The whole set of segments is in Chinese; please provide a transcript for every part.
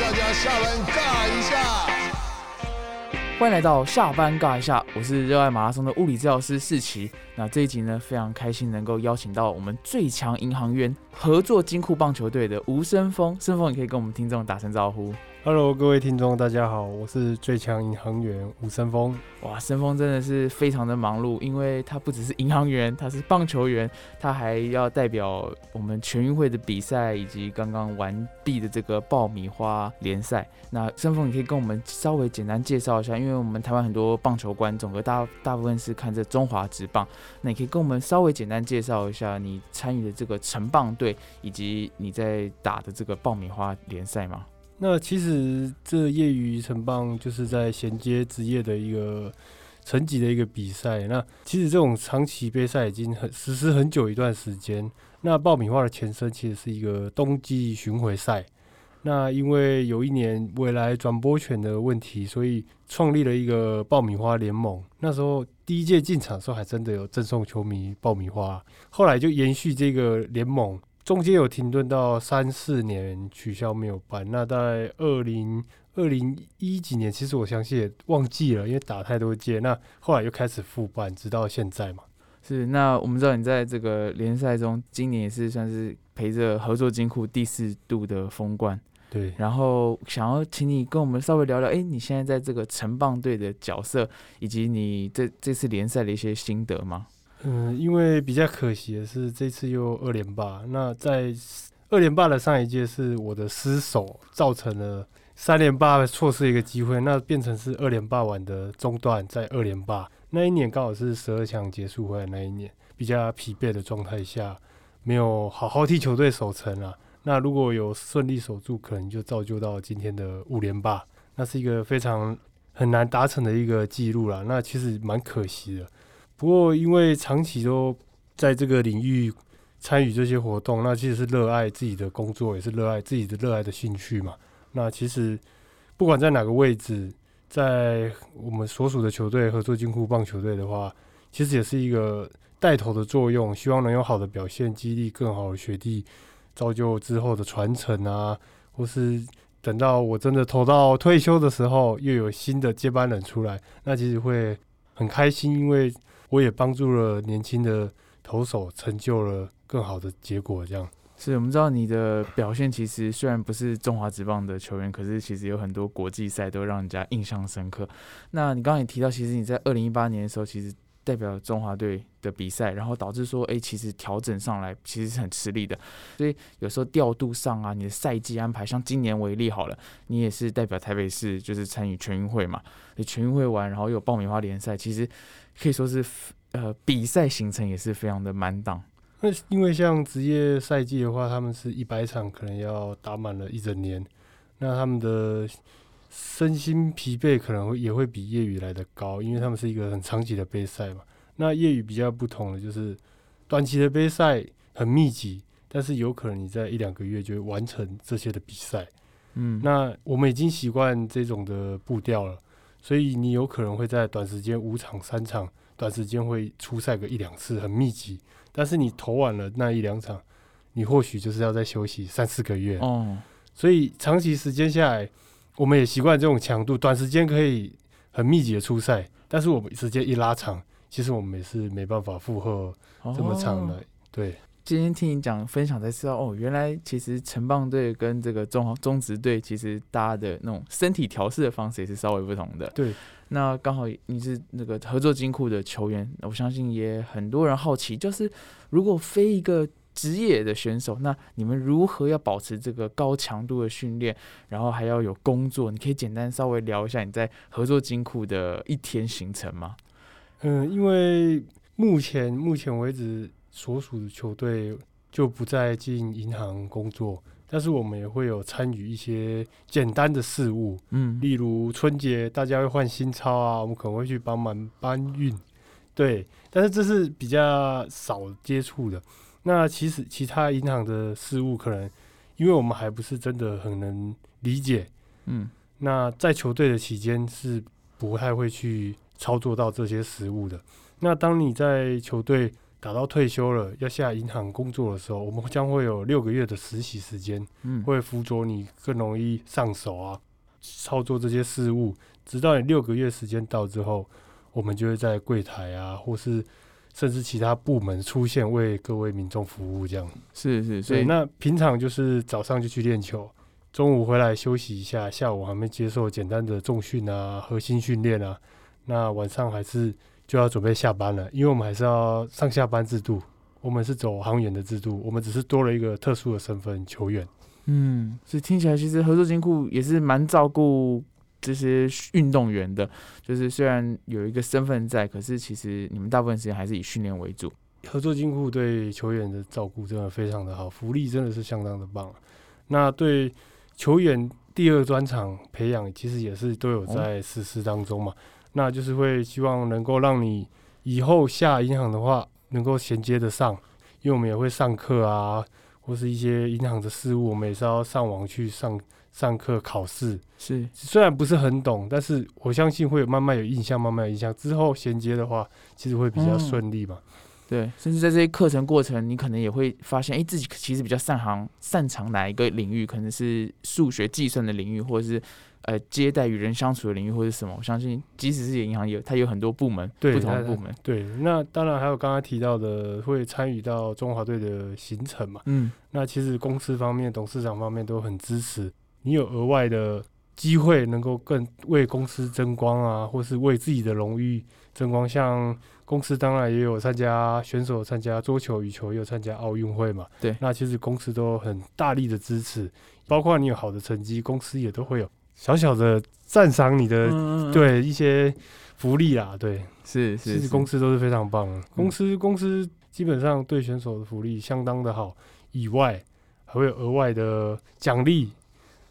大家下班尬一下。欢迎来到下班尬一下，我是热爱马拉松的物理治疗师世奇。那这一集呢，非常开心能够邀请到我们最强银行员合作金库棒球队的吴生峰。生峰，你可以跟我们听众打声招呼。Hello，各位听众，大家好，我是最强银行员吴森峰。哇，生峰真的是非常的忙碌，因为他不只是银行员，他是棒球员，他还要代表我们全运会的比赛，以及刚刚完毕的这个爆米花联赛。那生峰，你可以跟我们稍微简单介绍一下，因为我们台湾很多棒球观众，和大大部分是看这中华职棒，那你可以跟我们稍微简单介绍一下你参与的这个城棒队，以及你在打的这个爆米花联赛吗？那其实这业余城棒就是在衔接职业的一个层级的一个比赛。那其实这种长期杯赛已经很实施很久一段时间。那爆米花的前身其实是一个冬季巡回赛。那因为有一年未来转播权的问题，所以创立了一个爆米花联盟。那时候第一届进场的时候，还真的有赠送球迷爆米花。后来就延续这个联盟，中间有停顿到三四年取消没有办。那在二零二零一几年，其实我相信也忘记了，因为打太多届。那后来又开始复办，直到现在嘛。是，那我们知道你在这个联赛中，今年也是算是陪着合作金库第四度的封冠。对，然后想要请你跟我们稍微聊聊，哎，你现在在这个城棒队的角色，以及你这这次联赛的一些心得吗？嗯，因为比较可惜的是，这次又二连霸。那在二连霸的上一届是我的失手，造成了三连霸错失一个机会，那变成是二连霸完的中段，在二连霸那一年刚好是十二强结束回来那一年，比较疲惫的状态下，没有好好替球队守城啊。那如果有顺利守住，可能就造就到今天的五连霸，那是一个非常很难达成的一个记录了。那其实蛮可惜的。不过因为长期都在这个领域参与这些活动，那其实是热爱自己的工作，也是热爱自己的热爱的兴趣嘛。那其实不管在哪个位置，在我们所属的球队合作金库棒球队的话，其实也是一个带头的作用，希望能有好的表现，激励更好的学弟。造就之后的传承啊，或是等到我真的投到退休的时候，又有新的接班人出来，那其实会很开心，因为我也帮助了年轻的投手，成就了更好的结果。这样是我们知道你的表现，其实虽然不是中华职棒的球员，可是其实有很多国际赛都让人家印象深刻。那你刚刚也提到，其实你在二零一八年的时候，其实代表中华队的比赛，然后导致说，哎，其实调整上来其实是很吃力的，所以有时候调度上啊，你的赛季安排，像今年为例好了，你也是代表台北市，就是参与全运会嘛，你全运会完，然后有爆米花联赛，其实可以说是呃比赛行程也是非常的满档。那因为像职业赛季的话，他们是一百场，可能要打满了一整年，那他们的身心疲惫可能会也会比业余来的高，因为他们是一个很长期的杯赛嘛。那业余比较不同的就是，短期的杯赛很密集，但是有可能你在一两个月就会完成这些的比赛。嗯，那我们已经习惯这种的步调了，所以你有可能会在短时间五场、三场，短时间会出赛个一两次，很密集。但是你投完了那一两场，你或许就是要再休息三四个月。哦，所以长期时间下来，我们也习惯这种强度，短时间可以很密集的出赛，但是我们时间一拉长，其实我们也是没办法负荷这么长的。哦对，今天听你讲分享才知道，哦，原来其实城棒队跟这个中中职队，其实大家的那种身体调试的方式也是稍微不同的。对，那刚好你是那个合作金库的球员，我相信也很多人好奇，就是如果非一个职业的选手，那你们如何要保持这个高强度的训练，然后还要有工作？你可以简单稍微聊一下你在合作金库的一天行程吗？嗯，因为目前目前为止所属的球队就不再进银行工作，但是我们也会有参与一些简单的事务，嗯，例如春节大家会换新钞啊，我们可能会去帮忙搬运，对，但是这是比较少接触的。那其实其他银行的事务可能，因为我们还不是真的很能理解，嗯，那在球队的期间是不太会去操作到这些实物的。那当你在球队打到退休了要下银行工作的时候，我们将会有六个月的实习时间，嗯，会辅佐你更容易上手啊，操作这些事务。直到你六个月时间到之后，我们就会在柜台啊，或是甚至其他部门出现，为各位民众服务这样。是是，所以，那平常就是早上就去练球，中午回来休息一下，下午还没接受简单的重训啊、核心训练啊，那晚上还是就要准备下班了，因为我们还是要上下班制度，我们是走航员的制度，我们只是多了一个特殊的身份——球员。嗯，所以听起来其实合作金库也是蛮照顾这些运动员的，就是虽然有一个身份在，可是其实你们大部分时间还是以训练为主。合作金库对球员的照顾真的非常的好，福利真的是相当的棒。那对球员第二专场培养，其实也是都有在实施当中嘛。那就是会希望能够让你以后下银行的话，能够衔接得上，因为我们也会上课啊，或是一些银行的事务，我们也是要上网去上上课考试。是虽然不是很懂，但是我相信会有慢慢有印象，慢慢有印象之后衔接的话，其实会比较顺利嘛。对，甚至在这些课程过程，你可能也会发现，哎，自己其实比较擅长擅长哪一个领域，可能是数学计算的领域，或者是呃接待与人相处的领域，或者什么。我相信，即使是银行有，它有很多部门，对不同的部门。对，那当然还有刚刚提到的，会参与到中华队的行程嘛。嗯，那其实公司方面、董事长方面都很支持，你有额外的机会，能够更为公司争光啊，或是为自己的荣誉争光。像公司当然也有参加选手参加桌球、羽球，也有参加奥运会嘛。对那其实公司都很大力的支持，包括你有好的成绩，公司也都会有小小的赞赏你的、嗯，对一些福利啦。对，是是是其实公司都是非常棒的。公司公司基本上对选手的福利相当的好，以外还会有额外的奖励。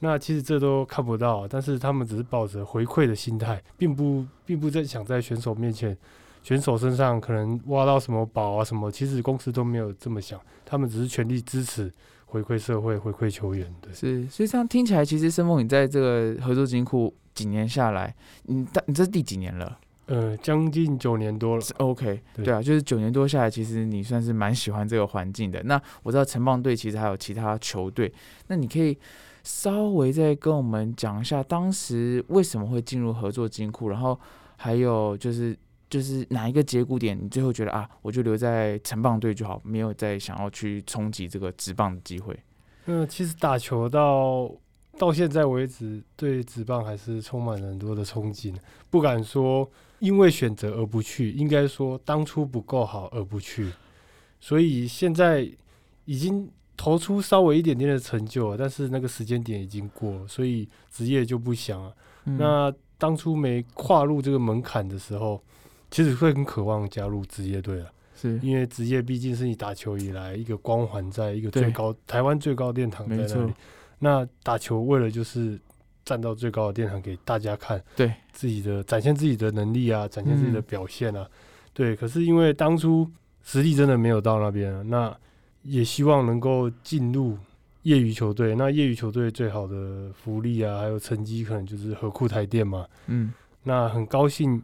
那其实这都看不到，但是他们只是抱着回馈的心态，并不并不在想在选手面前、选手身上可能挖到什么宝啊什么。其实公司都没有这么想，他们只是全力支持、回馈社会、回馈球员。对，是，所以这样听起来，其实申峰你在这个合作金库几年下来，你大你这是第几年了？呃，将近九年多了。是 OK，对对啊，就是九年多下来，其实你算是蛮喜欢这个环境的。那我知道城棒队其实还有其他球队，那你可以稍微再跟我们讲一下，当时为什么会进入合作金库，然后还有就是就是哪一个节骨点，你最后觉得啊，我就留在城棒队就好，没有再想要去冲击这个职棒的机会。那其实打球到到现在为止，对职棒还是充满了很多的憧憬，不敢说因为选择而不去，应该说当初不够好而不去，所以现在已经投出稍微一点点的成就了，但是那个时间点已经过了，所以职业就不想了。嗯那当初没跨入这个门槛的时候，其实会很渴望加入职业队了。是因为职业毕竟是你打球以来一个光环，在一个最高台湾最高殿堂在那里。那打球为了就是站到最高的殿堂给大家看，对自己的展现自己的能力啊，展现自己的嗯表现啊。对，可是因为当初实力真的没有到那边啊，那也希望能够进入业余球队。那业余球队最好的福利啊，还有成绩，可能就是和库台电嘛。嗯那很高兴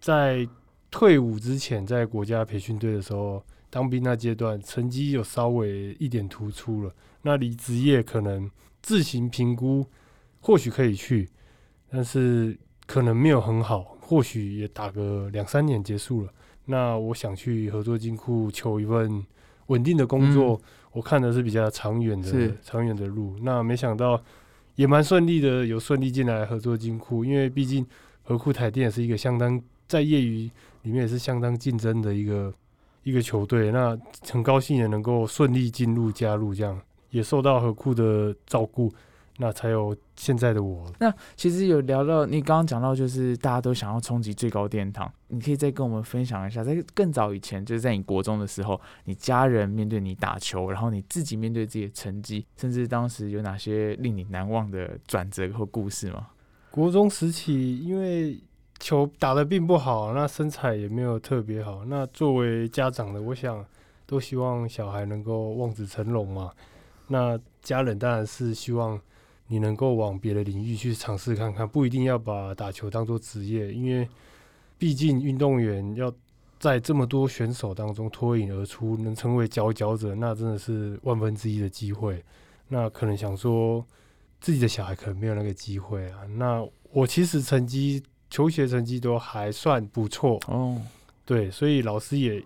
在退伍之前，在国家培训队的时候，当兵那阶段成绩有稍微一点突出了。那离职业可能自行评估，或许可以去，但是可能没有很好，或许也打个两三年结束了。那我想去合作金库求一份稳定的工作，我看的是比较长远的长远的路。那没想到也蛮顺利的，有顺利进来合作金库，因为毕竟河库台电也是一个相当在业余里面也是相当竞争的一个一个球队。那很高兴也能够顺利进入加入，这样也受到何库的照顾，那才有现在的我。那其实有聊到你刚刚讲到，就是大家都想要冲击最高殿堂，你可以再跟我们分享一下，在更早以前，就是在你国中的时候，你家人面对你打球，然后你自己面对自己的成绩，甚至当时有哪些令你难忘的转折或故事吗？国中时期，因为球打得并不好，那身材也没有特别好。那作为家长的，我想都希望小孩能够望子成龙嘛。那家人当然是希望你能够往别的领域去尝试看看，不一定要把打球当做职业，因为毕竟运动员要在这么多选手当中脱颖而出，能成为佼佼者，那真的是万分之一的机会。那可能想说，自己的小孩可能没有那个机会啊。那我其实成绩求学成绩都还算不错哦，对，所以老师也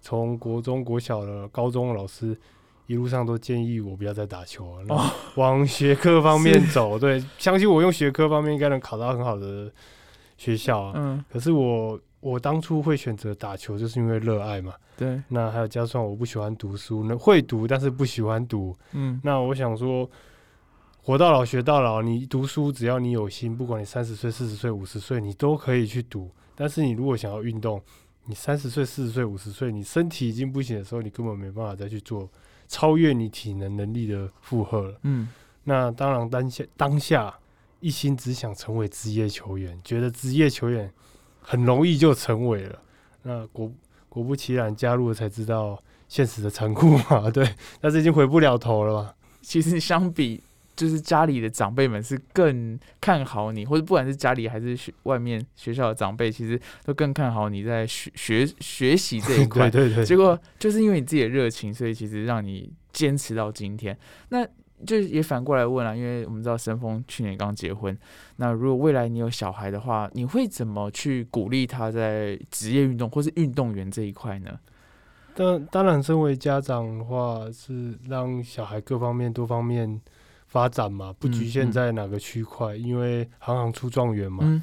从国中、国小的、高中老师一路上都建议我不要再打球了，那往学科方面走。对，相信我用学科方面应该能考到很好的学校啊。嗯，可是我我当初会选择打球，就是因为热爱嘛。对，那还有加上我不喜欢读书，那会读但是不喜欢读。嗯，那我想说，活到老学到老，你读书只要你有心，不管你三十岁、四十岁、五十岁，你都可以去读。但是你如果想要运动，你三十岁、四十岁、五十岁，你身体已经不行的时候，你根本没办法再去做超越你体能能力的负荷了。嗯，那当然当下当下一心只想成为职业球员，觉得职业球员很容易就成为了。那果果不其然，加入了才知道现实的残酷嘛。对，但是已经回不了头了嘛。其实相比，就是家里的长辈们是更看好你，或者不管是家里还是学外面学校的长辈，其实都更看好你在学学学习这一 块。对对对。结果就是因为你自己的热情，所以其实让你坚持到今天。那就也反过来问了，因为我们知道申峰去年刚结婚，那如果未来你有小孩的话，你会怎么去鼓励他在职业运动或是运动员这一块呢？当当然，身为家长的话，是让小孩各方面多方面发展嘛，不局限在哪个区块，因为行行出状元嘛。嗯。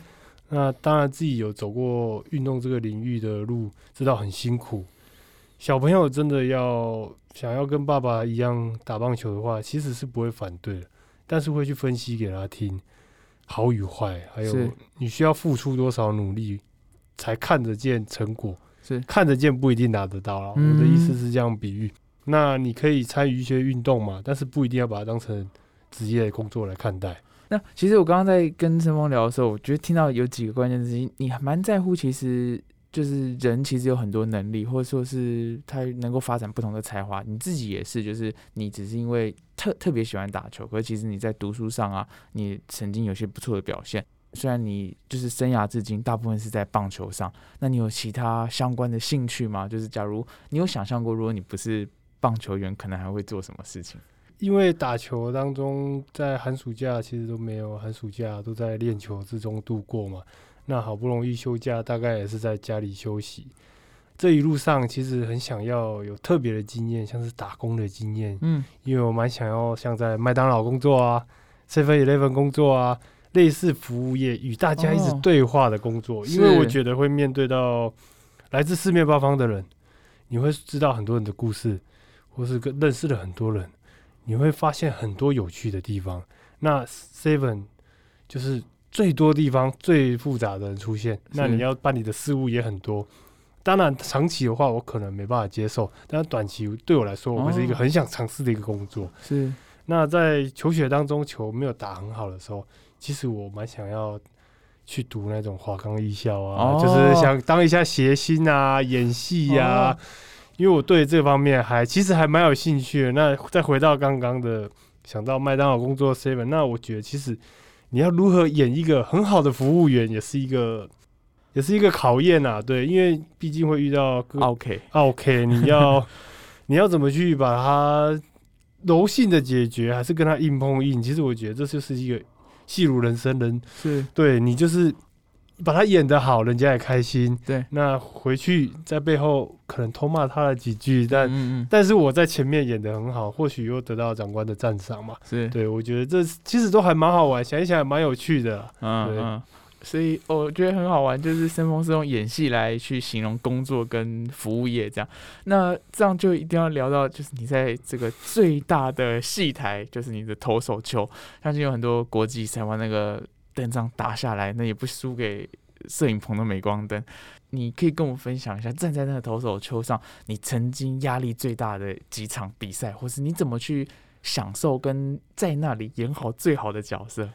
那当然，自己有走过运动这个领域的路，知道很辛苦。小朋友真的要想要跟爸爸一样打棒球的话，其实是不会反对的，但是会去分析给他听，好与坏，还有你需要付出多少努力才看得见成果。是看得见不一定拿得到了，我的意思是这样比喻。那你可以参与一些运动嘛，但是不一定要把它当成职业工作来看待。那其实我刚刚在跟陈峰聊的时候，我觉得听到有几个关键词，你还蛮在乎，其实就是人其实有很多能力，或者说是他能够发展不同的才华。你自己也是，就是你只是因为特特别喜欢打球，可是其实你在读书上啊，你曾经有些不错的表现。虽然你就是生涯至今大部分是在棒球上，那你有其他相关的兴趣吗？就是假如你有想象过，如果你不是棒球员，可能还会做什么事情？因为打球当中，在寒暑假其实都没有寒暑假，都在练球之中度过嘛。那好不容易休假，大概也是在家里休息。这一路上其实很想要有特别的经验，像是打工的经验。嗯，因为我蛮想要像在麦当劳工作啊，seven eleven 工作啊。类似服务业与大家一直对话的工作，因为我觉得会面对到来自四面八方的人，你会知道很多人的故事，或是跟认识了很多人，你会发现很多有趣的地方。那 Seven 就是最多地方最复杂的人出现，那你要办理的事务也很多。当然长期的话，我可能没办法接受，但短期对我来说，我会是一个很想尝试的一个工作。是。那在求学当中，球没有打很好的时候。其实我蛮想要去读那种华冈艺校啊，就是想当一下谐星啊，演戏呀。因为我对这方面还其实还蛮有兴趣的。那再回到刚刚的，想到麦当劳工作 seven，那我觉得其实你要如何演一个很好的服务员，也是一个也是一个考验啊。对，因为毕竟会遇到 OK OK，你要 你要怎么去把它柔性的解决，还是跟他硬碰硬？其实我觉得这就是一个。戏如人生，人是对你就是把他演得好，人家也开心。对，那回去在背后可能偷骂他了几句，但嗯嗯但是我在前面演得很好，或许又得到长官的赞赏嘛。是对，我觉得这其实都还蛮好玩，想一想也蛮有趣的。嗯嗯。所以我觉得很好玩，就是申峰是用演戏来去形容工作跟服务业这样。那这样就一定要聊到，就是你在这个最大的戏台，就是你的投手球，相信有很多国际赛玩那个灯这样打下来，那也不输给摄影棚的镁光灯。你可以跟我分享一下，站在那个投手球上，你曾经压力最大的几场比赛，或是你怎么去享受跟在那里演好最好的角色？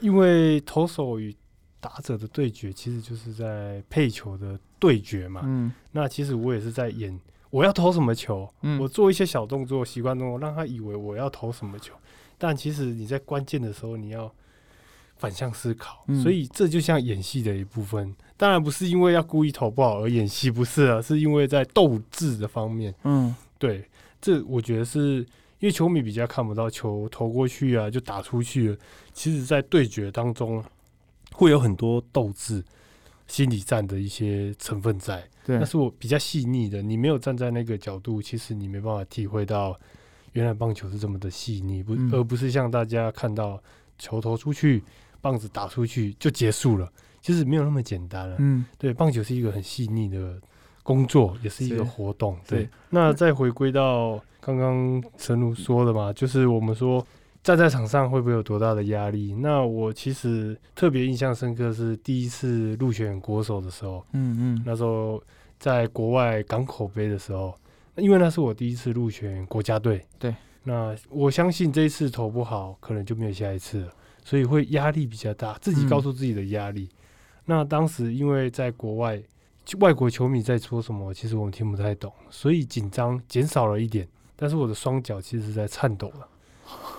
因为投手与打者的对决其实就是在配球的对决嘛。嗯，那其实我也是在演我要投什么球，嗯，我做一些小动作、习惯动作，让他以为我要投什么球。但其实你在关键的时候，你要反向思考。所以这就像演戏的一部分。当然不是因为要故意投不好而演戏，不是啊，是因为在斗志的方面，嗯对，这我觉得是因为球迷比较看不到球投过去啊，就打出去了。其实，在对决当中会有很多斗志、心理战的一些成分在。对那，是我比较细腻的，你没有站在那个角度，其实你没办法体会到原来棒球是这么的细腻，不，嗯而不是像大家看到球投出去，棒子打出去就结束了，其实没有那么简单了。嗯。对，棒球是一个很细腻的工作，也是一个活动。对，那再回归到刚刚陈如说的嘛，就是我们说站在场上会不会有多大的压力？那我其实特别印象深刻是第一次入选国手的时候，嗯嗯，那时候在国外港口杯的时候，因为那是我第一次入选国家队。对，那我相信这一次投不好，可能就没有下一次了，所以会压力比较大，自己告诉自己的压力。那当时因为在国外，外国球迷在说什么，其实我们听不太懂，所以紧张减少了一点。但是我的双脚其实是在颤抖了，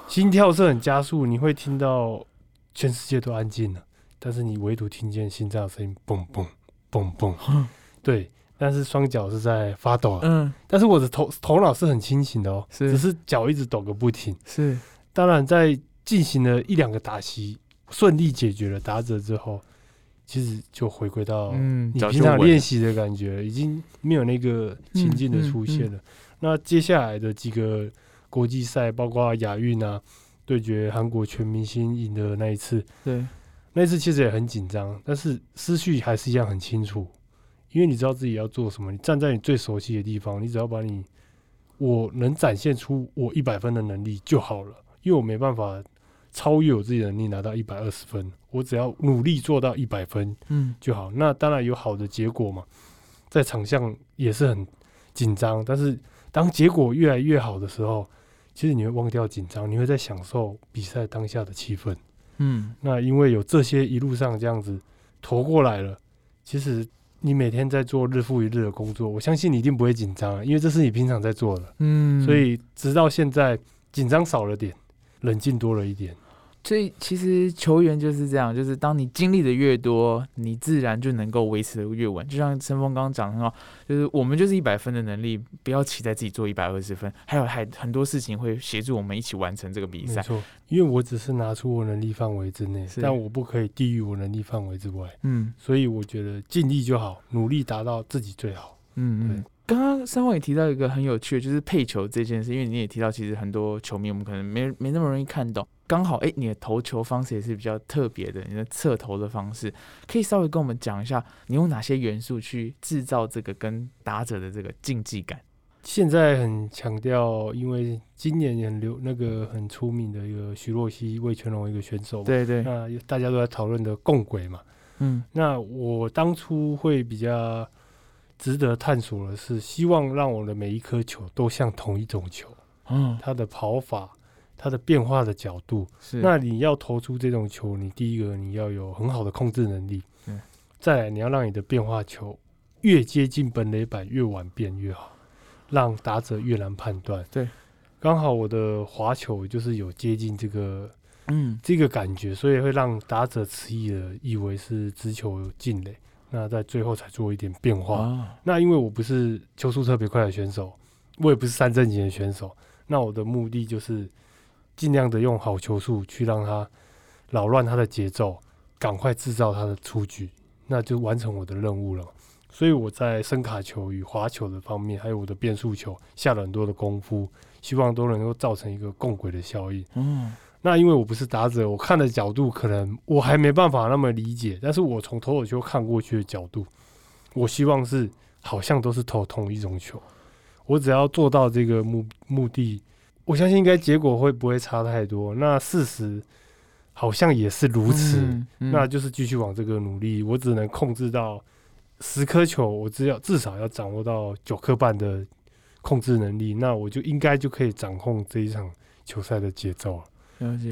心跳是很加速，你会听到全世界都安静了，但是你唯独听见心脏的声音嘣嘣嘣嘣。对，但是双脚是在发抖啊。嗯但是我的头头脑是很清醒的哦，是只是脚一直抖个不停。是，当然，在进行了一两个打席，顺利解决了打者之后，其实就回归到嗯，你平常练习的感觉，已经没有那个情境的出现了。那接下来的几个国际赛，包括亚运啊，对决韩国全明星赢的那一次，对，那一次其实也很紧张，但是思绪还是一样很清楚，因为你知道自己要做什么，你站在你最熟悉的地方，你只要把你我能展现出我一百分的能力就好了，因为我没办法超越我自己的能力拿到一百二十分，我只要努力做到一百分嗯就好。那当然有好的结果嘛，在场上也是很紧张，但是当结果越来越好的时候，其实你会忘掉紧张，你会在享受比赛当下的气氛。嗯那因为有这些一路上这样子投过来了，其实你每天在做日复一日的工作，我相信你一定不会紧张啊，因为这是你平常在做的。嗯，所以直到现在，紧张少了点，冷静多了一点。所以其实球员就是这样，就是当你经历的越多，你自然就能够维持的越稳。就像陈峰刚刚讲的很好，就是我们就是一百分的能力，不要期待自己做一百二十分，还有还很多事情会协助我们一起完成这个比赛。没错，因为我只是拿出我能力范围之内，但我不可以低于我能力范围之外。嗯所以我觉得尽力就好，努力达到自己最好。嗯嗯。刚刚三旺也提到一个很有趣的，就是配球这件事，因为你也提到，其实很多球迷我们可能没没那么容易看懂。刚好，哎、你的投球方式也是比较特别的，你的侧投的方式，可以稍微跟我们讲一下，你用哪些元素去制造这个跟打者的这个竞技感？现在很强调，因为今年也很流那个很出名的一个徐若曦魏全龙一个选手嘛，对对，那大家都在讨论的共轨嘛。嗯那我当初会比较值得探索的是，希望让我的每一颗球都像同一种球，嗯，它的跑法、它的变化的角度。是。那你要投出这种球，你第一个你要有很好的控制能力，嗯再来你要让你的变化球越接近本垒板越晚变越好，让打者越难判断。对，刚好我的滑球就是有接近这个嗯。这个感觉，所以会让打者迟疑的以为是直球进垒，那在最后才做一点变化。啊，那因为我不是球速特别快的选手，我也不是三正型的选手，那我的目的就是尽量的用好球速去让他扰乱他的节奏，赶快制造他的出局，那就完成我的任务了。所以我在声卡球与滑球的方面，还有我的变速球下了很多的功夫，希望都能够造成一个共轨的效应。嗯那因为我不是打者，我看的角度可能我还没办法那么理解，但是我从投手球看过去的角度，我希望是好像都是投同一种球，我只要做到这个目目的，我相信应该结果会不会差太多。那事实好像也是如此，嗯嗯那就是继续往这个努力。我只能控制到十颗球，我只要至少要掌握到九颗半的控制能力，那我就应该就可以掌控这一场球赛的节奏了。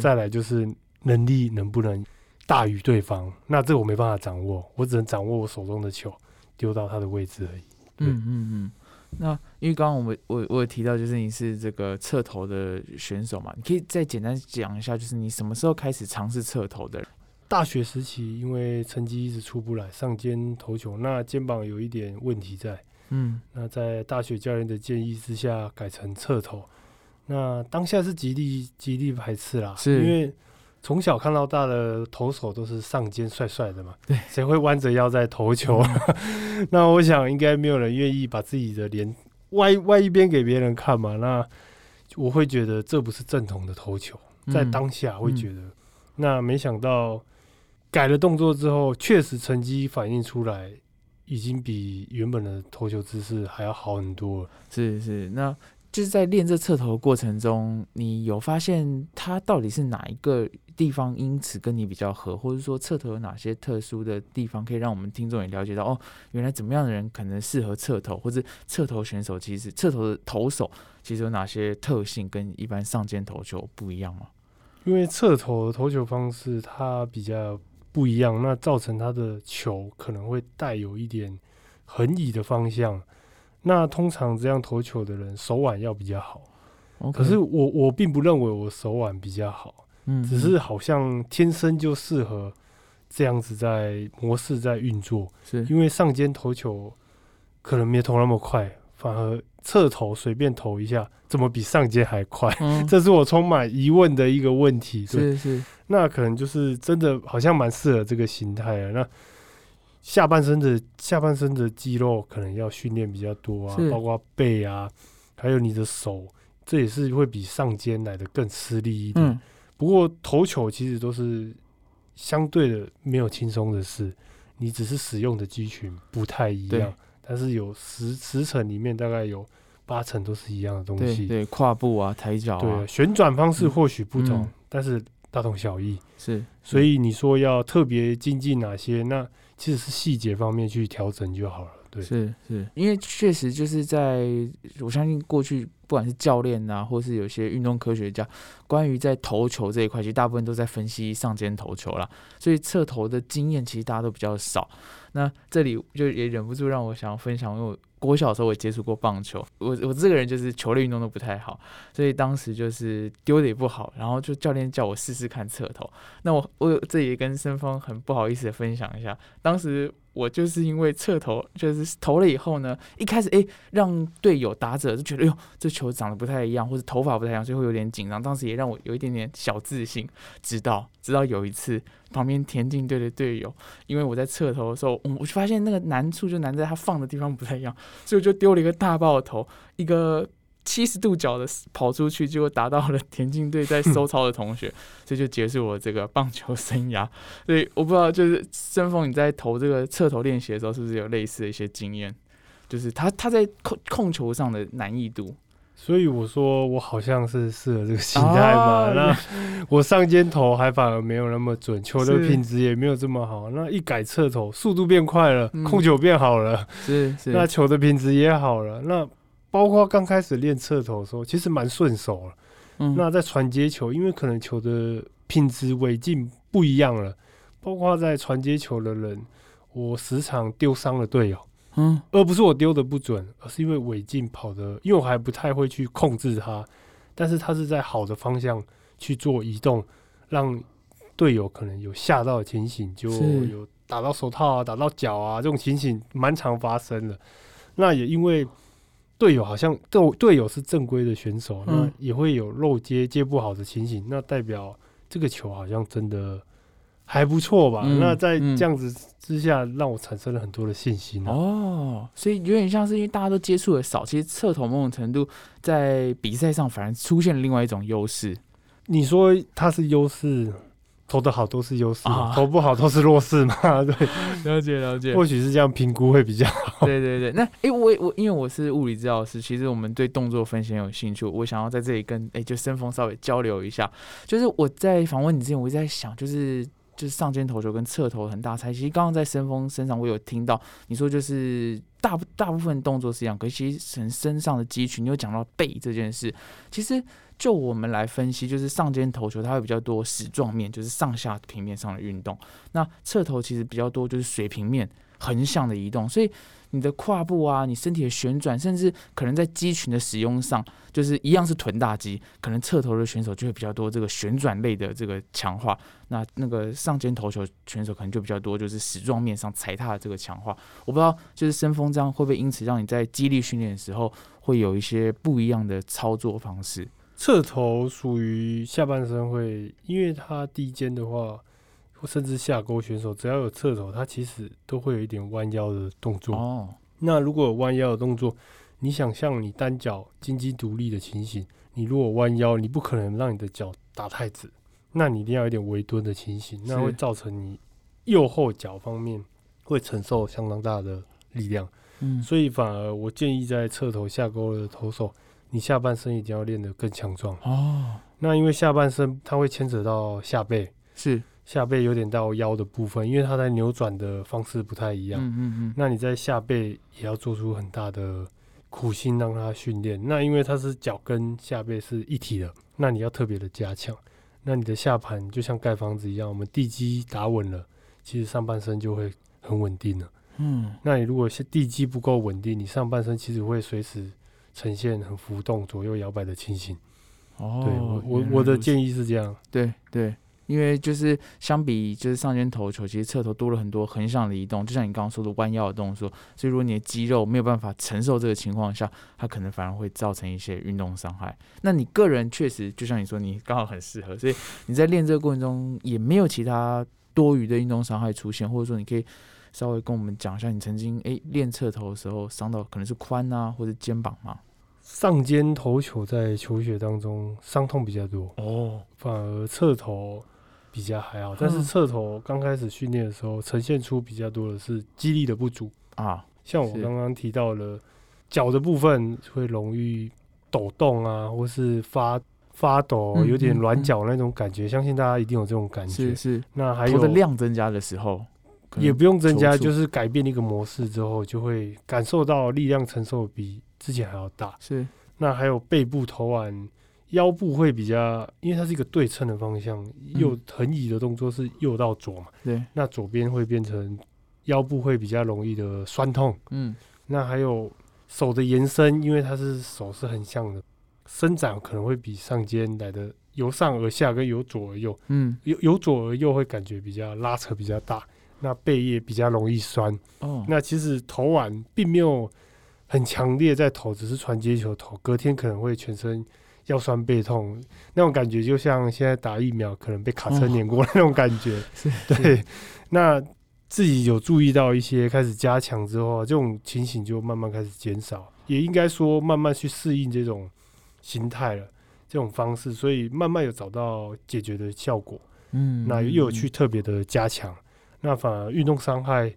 再来就是能力能不能大于对方，那这我没办法掌握，我只能掌握我手中的球丢到他的位置而已。嗯嗯嗯。那因为刚刚我们我我有提到，就是你是这个侧投的选手嘛，你可以再简单讲一下，就是你什么时候开始尝试侧投的？大学时期因为成绩一直出不来，上肩投球，那肩膀有一点问题在。嗯，那在大学教练的建议之下，改成侧投。那当下是极力极力排斥啦，是因为从小看到大的投手都是上肩帅帅的嘛，对，谁会弯着腰在投球？那我想应该没有人愿意把自己的脸歪歪一边给别人看嘛。那我会觉得这不是正统的投球，在嗯当下会觉得。那没想到改了动作之后，确实成绩反映出来，已经比原本的投球姿势还要好很多了。是是，那就是在练这侧头的过程中，你有发现它到底是哪一个地方因此跟你比较合，或者说侧头有哪些特殊的地方，可以让我们听众也了解到哦，原来怎么样的人可能适合侧头，或者侧头选手其实侧头的投手其实有哪些特性跟一般上肩投球不一样吗？因为侧投的投球方式它比较不一样，那造成他的球可能会带有一点横移的方向。那通常这样投球的人手腕要比较好可是我我并不认为我手腕比较好，嗯，只是好像天生就适合这样子在模式在运作。是因为上肩投球可能没投那么快，反而侧投随便投一下，怎么比上肩还快？嗯，这是我充满疑问的一个问题。对，是是那可能就是真的好像蛮适合这个形态啊。那下半身的下半身的肌肉可能要训练比较多啊，包括背啊，还有你的手，这也是会比上肩来的更吃力一点。嗯不过投球其实都是相对的没有轻松的事，你只是使用的肌群不太一样，但是有十十层里面大概有八成都是一样的东西。对对，跨步啊，抬脚啊对，，旋转方式或许不同，嗯但是大同小异。是，所以你说要特别精进哪些，那其实是细节方面去调整就好了。对，是是，因为确实就是在我相信过去不管是教练啊，或是有些运动科学家，关于在投球这一块，其实大部分都在分析上肩投球啦，所以侧投的经验其实大家都比较少。那这里就也忍不住让我想要分享，因为我国小的时候我接触过棒球，我我这个人就是球类运动都不太好，所以当时就是丢的也不好，然后就教练叫我试试看侧投。那我我这也跟申峰很不好意思的分享一下，当时我就是因为侧投，就是投了以后呢，一开始诶让队友打者就觉得，哎呦这球长得不太一样，或者头发不太一样，所以会有点紧张。当时也让我有一点点小自信，直到直到有一次旁边田径队的队友，因为我在侧投的时候，我就发现那个难处就难在他放的地方不太一样，所以我就丢了一个大爆头，一个。七十度角的跑出去，结果打到了田径队在收操的同学，所以就结束我这个棒球生涯。所以我不知道，就是申峰你在投这个侧投练习的时候，是不是有类似的一些经验？就是他他在控控球上的难易度所以我说我好像是适合这个心态嘛。啊那我上肩投还反而没有那么准，球的品质也没有这么好。那一改侧投，速度变快了，嗯控球变好了，是是那球的品质也好了。那包括刚开始练侧头的时候，其实蛮顺手了。嗯那在传接球，因为可能球的品质尾劲不一样了，包括在传接球的人，我时常丢伤了队友，嗯而不是我丢的不准，而是因为尾劲跑的，因为我还不太会去控制它，但是它是在好的方向去做移动，让队友可能有吓到的情形，就有打到手套啊、打到脚啊这种情形蛮常发生的。那也因为队友好像队队友是正规的选手，那嗯也会有漏接接不好的情形，那代表这个球好像真的还不错吧？嗯那在嗯这样子之下，让我产生了很多的信心、啊。哦，所以有点像是因为大家都接触的少，其实侧投某种程度在比赛上反而出现了另外一种优势。你说它是优势，投的好都是优势投不好都是弱势嘛？对，了解了解或许是这样评估会比较好。对对对，那诶，我我因为我是物理治疗师，其实我们对动作分析很有兴趣。我想要在这里跟诶，就申峰稍微交流一下。就是我在访问你之前，我一直在想，就是就是上肩投球跟侧投很大差。其实刚刚在申峰身上，我有听到你说，就是大部大部分动作是一样，可是其实很身上的肌群，你有讲到背这件事。其实就我们来分析，就是上肩投球它会比较多矢状面，就是上下平面上的运动。那侧投其实比较多就是水平面。横向的移动，所以你的胯部啊，你身体的旋转，甚至可能在肌群的使用上，就是一样是臀大肌，可能侧头的选手就会比较多这个旋转类的这个强化，那那个上肩投球选手可能就比较多就是矢状面上踩踏的这个强化。我不知道就是申峰这样会不会因此让你在肌力训练的时候会有一些不一样的操作方式？侧头属于下半身会，因为它低肩的话，甚至下勾选手只要有侧头，他其实都会有一点弯腰的动作。哦，那如果有弯腰的动作，你想象你单脚金鸡独立的情形，你如果弯腰，你不可能让你的脚打太直，那你一定要有点微蹲的情形，那会造成你右后脚方面会承受相当大的力量。嗯，所以反而我建议在侧头下勾的投手，你下半身一定要练得更强壮。哦，那因为下半身它会牵扯到下背，是，下背有点到腰的部分，因为它在扭转的方式不太一样。嗯嗯嗯，那你在下背也要做出很大的苦心让它训练。那因为它是脚跟下背是一体的，那你要特别的加强。那你的下盘就像盖房子一样，我们地基打稳了，其实上半身就会很稳定了。嗯，那你如果是地基不够稳定，你上半身其实会随时呈现很浮动、左右摇摆的情形。哦，对我我我的建议是这样。对对，因为就是相比就是上肩投球，其实侧头多了很多横向的移动，就像你刚刚说的弯腰的动作，所以如果你的肌肉没有办法承受这个情况下，它可能反而会造成一些运动伤害。那你个人确实就像你说，你刚好很适合，所以你在练这个过程中也没有其他多余的运动伤害出现，或者说你可以稍微跟我们讲一下，你曾经诶练侧头的时候伤到可能是髋啊或者肩膀吗？上肩投球在球学当中伤痛比较多，哦，反而侧头比较还好。但是嗯侧头刚开始训练的时候，呈现出比较多的是肌力的不足。啊，像我刚刚提到了脚的部分会容易抖动啊，或是发发抖，嗯有点软脚那种感觉。相信大家一定有这种感觉是。是，那还有的有量增加的时候，也不用增加，就是改变一个模式之后，就会感受到力量承受比之前还要大。是那还有背部投腕、腰部会比较，因为它是一个对称的方向，右横移的动作是右到左嘛，对，那左边会变成腰部会比较容易的酸痛。嗯那还有手的延伸，因为它是手是很像的，伸展可能会比上肩来的由上而下跟由左而右，嗯由由左而右会感觉比较拉扯比较大，那背也比较容易酸。哦，那其实头腕并没有很强烈在投，只是传接球投，隔天可能会全身腰酸背痛，那种感觉就像现在打疫苗可能被卡车碾过那种感觉。是对，那自己有注意到一些开始加强之后，这种情形就慢慢开始减少，也应该说慢慢去适应这种心态了，这种方式，所以慢慢有找到解决的效果。嗯，那又有嗯去特别的加强，那反而运动伤害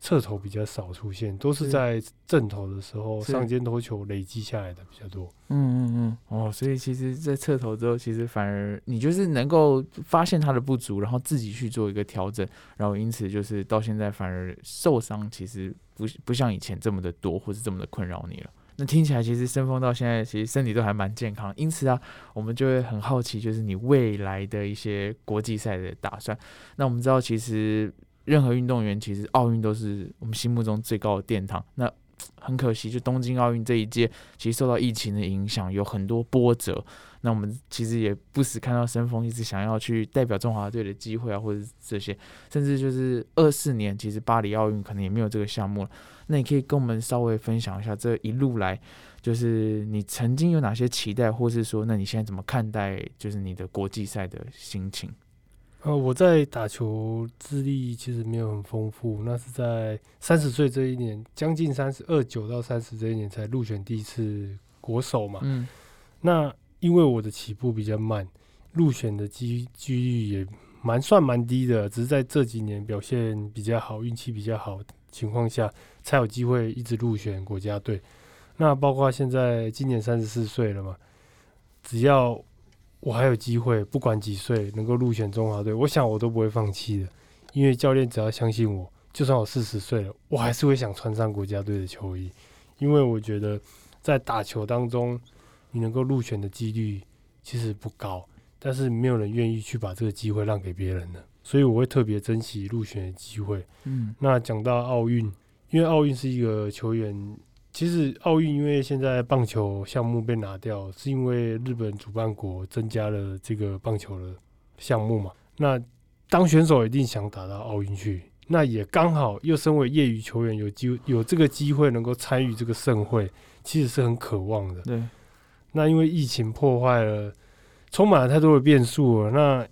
侧头比较少出现，都是是在正头的时候上肩投球累积下来的比较多。嗯嗯嗯，哦，所以其实，在侧头之后，其实反而你就是能够发现它的不足，然后自己去做一个调整，然后因此就是到现在反而受伤其实不不像以前这么的多，或是这么的困扰你了。那听起来其实申峰到现在其实身体都还蛮健康，因此啊，我们就会很好奇，就是你未来的一些国际赛的打算。那我们知道，其实任何运动员其实奥运都是我们心目中最高的殿堂。那 很可惜，就东京奥运这一届，其实受到疫情的影响，有很多波折。那我们其实也不时看到申峰一直想要去代表中华队的机会啊，或者这些，甚至就是二四年，其实巴黎奥运可能也没有这个项目了。那你可以跟我们稍微分享一下这一路来，就是你曾经有哪些期待，或是说，那你现在怎么看待就是你的国际赛的心情？呃，我在打球资历其实没有很丰富，那是在三十岁这一年，将近三十二九到三十这一年才入选第一次国手嘛。嗯那因为我的起步比较慢，入选的机几率也蛮算蛮低的，只是在这几年表现比较好，运气比较好的情况下，才有机会一直入选国家队。那包括现在今年三十四岁了嘛，只要我还有机会，不管几岁能够入选中华队，我想我都不会放弃的，因为教练只要相信我，就算我四十岁了，我还是会想穿上国家队的球衣，因为我觉得在打球当中。你能够入选的几率其实不高，但是没有人愿意去把这个机会让给别人的，所以我会特别珍惜入选的机会。嗯那讲到奥运，因为奥运是一个球员，其实奥运因为现在棒球项目被拿掉，是因为日本主办国增加了这个棒球的项目嘛。那当选手一定想打到奥运去，那也刚好又身为业余球员有机有这个机会能够参与这个盛会，其实是很渴望的。对，那因为疫情破坏了，充满了太多的变数了。那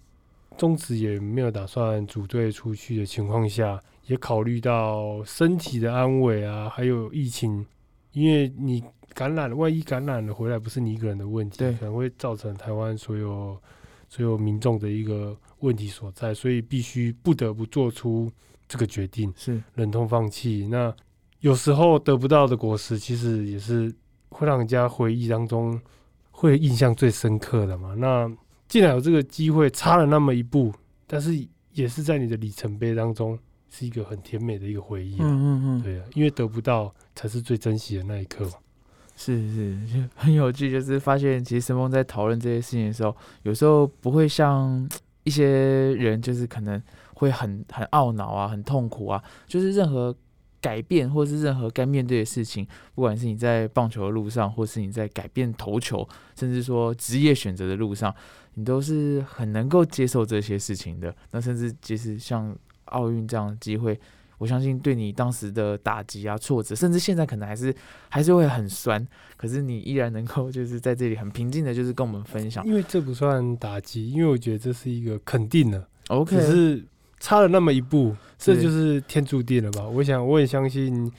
中职也没有打算组队出去的情况下，也考虑到身体的安危啊，还有疫情，因为你感染了，万一感染了回来不是你一个人的问题，对可能会造成台湾所有所有民众的一个问题所在，所以必须不得不做出这个决定。是忍痛放弃。那有时候得不到的果实，其实也是会让人家回忆当中会印象最深刻的嘛。那既然有这个机会，差了那么一步，但是也是在你的里程碑当中，是一个很甜美的一个回忆、啊。嗯嗯嗯，对啊，因为得不到才是最珍惜的那一刻嘛。是是，就很有趣，就是发现其实申峰在讨论这些事情的时候，有时候不会像一些人，就是可能会很很懊恼啊，很痛苦啊，就是任何改变或是任何该面对的事情，不管是你在棒球的路上，或是你在改变投球，甚至说职业选择的路上，你都是很能够接受这些事情的。那甚至其实像奥运这样的机会，我相信对你当时的打击啊、挫折，甚至现在可能还是还是会很酸，可是你依然能够就是在这里很平静的，就是跟我们分享。因为这不算打击，因为我觉得这是一个肯定的，OK，只是差了那么一步，这就是天注定了吧？我想，我也相信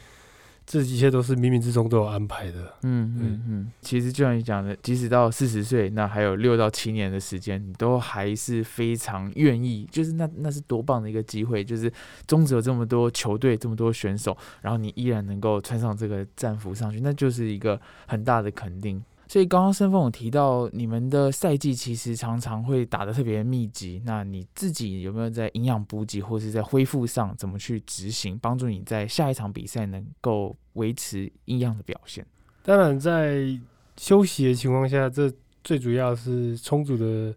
这一切都是冥冥之中都有安排的。嗯嗯嗯，其实就像你讲的，即使到四十岁，那还有六到七年的时间，你都还是非常愿意，就是那那是多棒的一个机会，就是中职有这么多球队，这么多选手，然后你依然能够穿上这个战服上去，那就是一个很大的肯定。所以刚刚申峰有提到，你们的赛季其实常常会打得特别密集。那你自己有没有在营养补给或是在恢复上怎么去执行，帮助你在下一场比赛能够维持一样的表现？当然，在休息的情况下，这最主要是充足的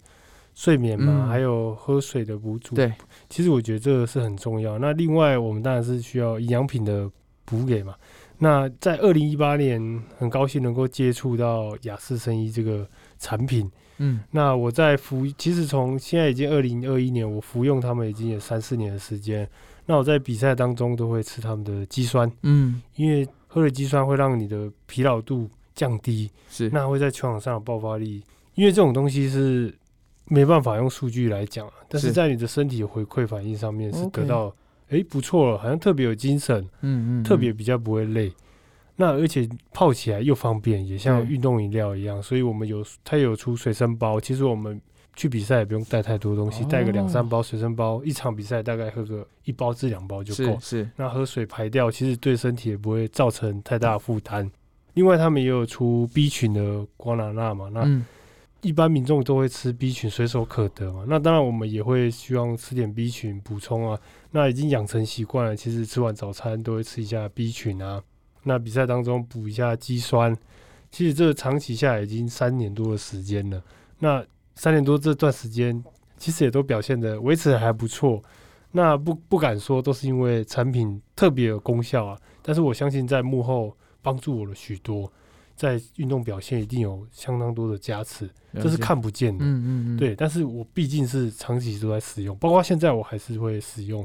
睡眠嘛，嗯还有喝水的补助。，对，其实我觉得这个是很重要。那另外，我们当然是需要营养品的补给嘛。那在二零一八年，很高兴能够接触到雅士生医这个产品。嗯那我在服，其实从现在已经二零二一年，我服用他们已经有三四年的时间。那我在比赛当中都会吃他们的肌酸，嗯，因为喝了肌酸会让你的疲劳度降低，是那会在球场上的爆发力。因为这种东西是没办法用数据来讲，但是是在你的身体回馈反应上面是得到，诶不错了，好像特别有精神，嗯嗯，特别比较不会累。那而且泡起来又方便，也像运动饮料一样，所以我们有它有出随身包。其实我们去比赛也不用带太多东西，哦带个两三包随身包，一场比赛大概喝个一包至两包就够。是那喝水排掉，其实对身体也不会造成太大的负担。另外，他们也有出 B 群的瓜拿纳嘛，那嗯一般民众都会吃 B 群，随手可得嘛。那当然，我们也会希望吃点 B 群补充啊。那已经养成习惯了，其实吃完早餐都会吃一下 B 群啊。那比赛当中补一下肌酸，其实这长期下来已经三年多的时间了。那三年多这段时间，其实也都表现的维持的还不错。那不不敢说都是因为产品特别有功效啊，但是我相信在幕后帮助我了许多，在运动表现一定有相当多的加持，这是看不见的。嗯嗯嗯，对，但是我毕竟是长期都在使用，包括现在我还是会使用，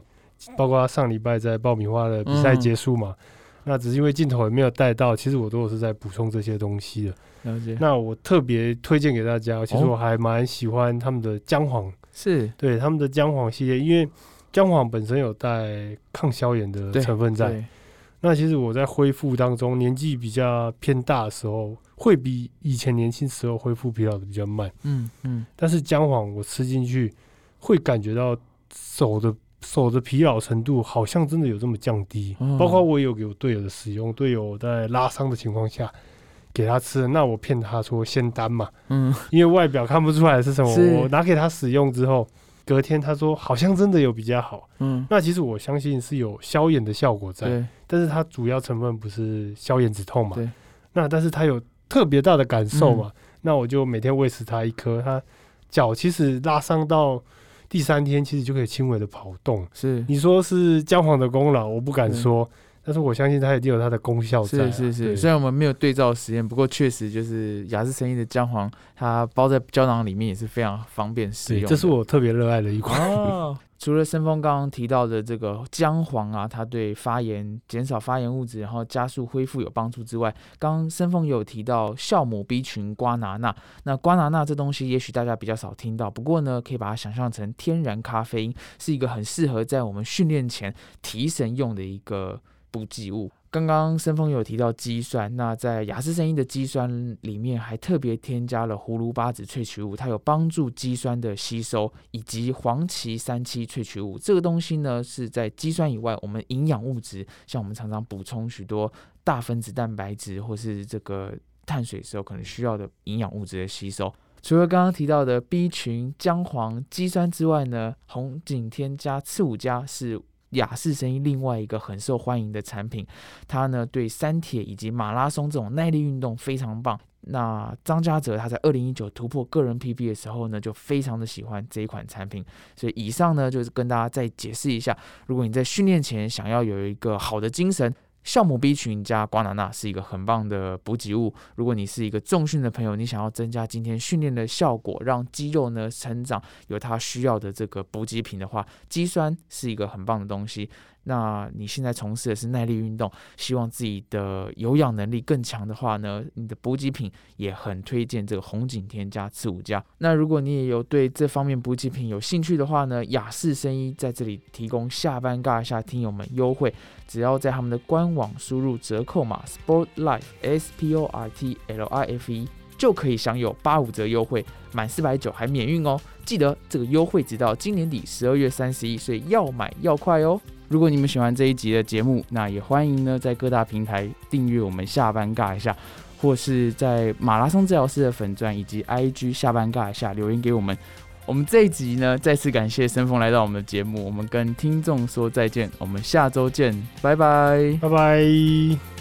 包括上礼拜在爆米花的比赛嗯结束嘛，那只是因为镜头也没有带到，其实我都有是在补充这些东西的。了解，那我特别推荐给大家，其实哦。我还蛮喜欢他们的姜黄，是。对他们的姜黄系列，因为姜黄本身有带抗消炎的成分在。对那其实我在恢复当中，年纪比较偏大的时候，会比以前年轻时候恢复疲劳的比较慢。嗯嗯但是姜黄我吃进去，会感觉到手的手的疲劳程度好像真的有这么降低。哦包括我有给我队友的使用，队友在拉伤的情况下给他吃，那我骗他说仙丹嘛，嗯，因为外表看不出来是什么，我拿给他使用之后，隔天他说好像真的有比较好。嗯，那其实我相信是有消炎的效果在，对，但是它主要成分不是消炎止痛嘛对。那但是它有特别大的感受嘛，那我就每天喂食它一颗。它脚其实拉伤到第三天其实就可以轻微的跑动。是你说是姜黄的功劳，我不敢对说，但是我相信它一定有它的功效在啊、是是是，虽然我们没有对照实验，不过确实就是雅士生意的姜黄，它包在胶囊里面也是非常方便使，用。这是我特别热爱的一款。哦。除了申峰刚刚提到的这个姜黄啊，它对发炎、减少发炎物质，然后加速恢复有帮助之外，刚刚申峰有提到酵母 B 群瓜拿钠。那瓜拿钠这东西，也许大家比较少听到，不过呢，可以把它想象成天然咖啡因，是一个很适合在我们训练前提神用的一个补给物。刚刚申峰有提到肌酸，那在雅思生意的肌酸里面还特别添加了葫芦巴籽萃取物，它有帮助肌酸的吸收，以及黄芪三七萃取物。这个东西呢是在肌酸以外，我们营养物质，像我们常常补充许多大分子蛋白质或是这个碳水时候可能需要的营养物质的吸收。除了刚刚提到的 B 群、姜黄、肌酸之外呢，红景天加次五加是雅士声音另外一个很受欢迎的产品，它呢对三铁以及马拉松这种耐力运动非常棒。那张家泽他在二零一九突破个人 PB 的时候呢，就非常的喜欢这一款产品。所以以上呢就是跟大家再解释一下，如果你在训练前想要有一个好的精神。酵母 B 群加瓜拿纳是一个很棒的补给物。如果你是一个重训的朋友，你想要增加今天训练的效果，让肌肉呢成长有它需要的这个补给品的话，肌酸是一个很棒的东西。那你现在从事的是耐力运动，希望自己的有氧能力更强的话呢，你的补给品也很推荐这个红景天加次五加。那如果你也有对这方面补给品有兴趣的话呢，雅士生医在这里提供下班尬下听友们优惠，只要在他们的官网输入折扣码 Sport Life S P O R T L I F E。就可以享有八五折优惠，满四百九还免运哦！记得这个优惠直到今年底十二月三十一，所以要买要快哦！如果你们喜欢这一集的节目，那也欢迎呢在各大平台订阅我们下班尬一下，或是在马拉松治疗师的粉钻以及 IG 下班尬一下留言给我们。我们这一集呢，再次感谢森峰来到我们的节目，我们跟听众说再见，我们下周见，拜拜。拜拜。